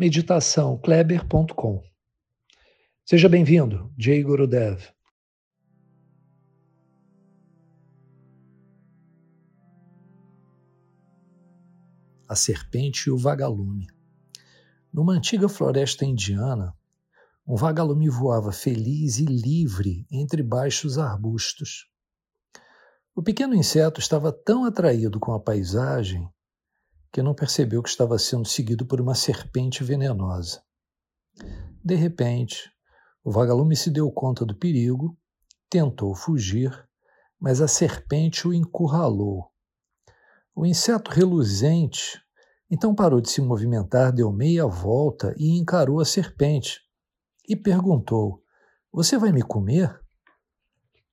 meditaçãokleber.com. Seja bem-vindo, Jay Gurudev. A serpente e o vagalume. Numa antiga floresta indiana, um vagalume voava feliz e livre entre baixos arbustos. O pequeno inseto estava tão atraído com a paisagem que não percebeu que estava sendo seguido por uma serpente venenosa. De repente, o vagalume se deu conta do perigo, tentou fugir, mas a serpente o encurralou. O inseto reluzente então parou de se movimentar, deu meia volta e encarou a serpente e perguntou: Você vai me comer?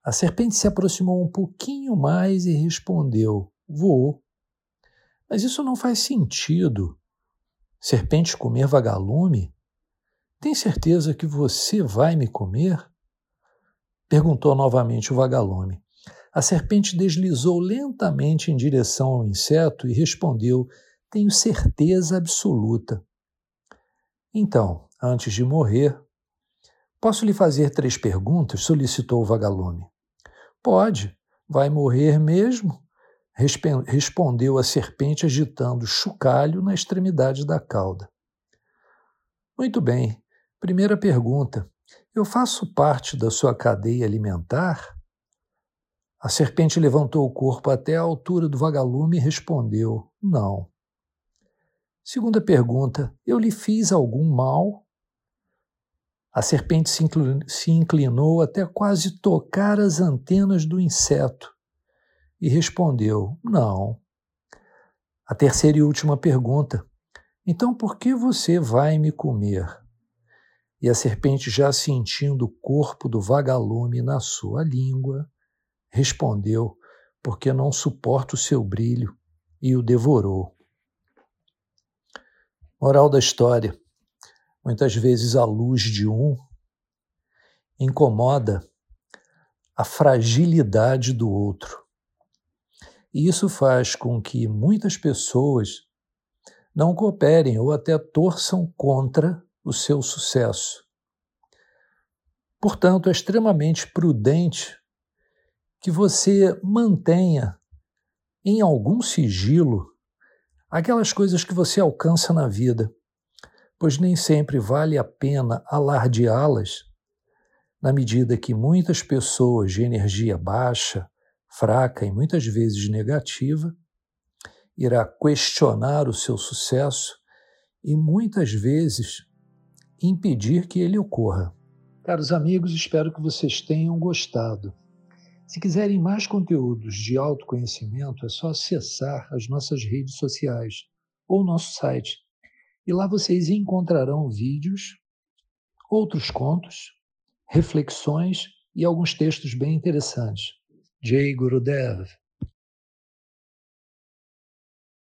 A serpente se aproximou um pouquinho mais e respondeu: Vou. Mas isso não faz sentido. Serpente comer vagalume? Tem certeza que você vai me comer? Perguntou novamente o vagalume. A serpente deslizou lentamente em direção ao inseto e respondeu: Tenho certeza absoluta. Então, antes de morrer, posso lhe fazer três perguntas? solicitou o vagalume. Pode. Vai morrer mesmo? Respondeu a serpente agitando chocalho na extremidade da cauda. Muito bem. Primeira pergunta: Eu faço parte da sua cadeia alimentar? A serpente levantou o corpo até a altura do vagalume e respondeu: Não. Segunda pergunta: Eu lhe fiz algum mal? A serpente se inclinou até quase tocar as antenas do inseto e respondeu: Não. A terceira e última pergunta: Então por que você vai me comer? E a serpente, já sentindo o corpo do vagalume na sua língua, respondeu: Porque não suporto o seu brilho, e o devorou. Moral da história: muitas vezes a luz de um incomoda a fragilidade do outro. E isso faz com que muitas pessoas não cooperem ou até torçam contra o seu sucesso. Portanto, é extremamente prudente que você mantenha em algum sigilo aquelas coisas que você alcança na vida, pois nem sempre vale a pena alardeá-las, na medida que muitas pessoas de energia baixa fraca e muitas vezes negativa, irá questionar o seu sucesso e muitas vezes impedir que ele ocorra. Caros amigos, espero que vocês tenham gostado. Se quiserem mais conteúdos de autoconhecimento, é só acessar as nossas redes sociais ou nosso site. E lá vocês encontrarão vídeos, outros contos, reflexões e alguns textos bem interessantes. Jay Gurudev.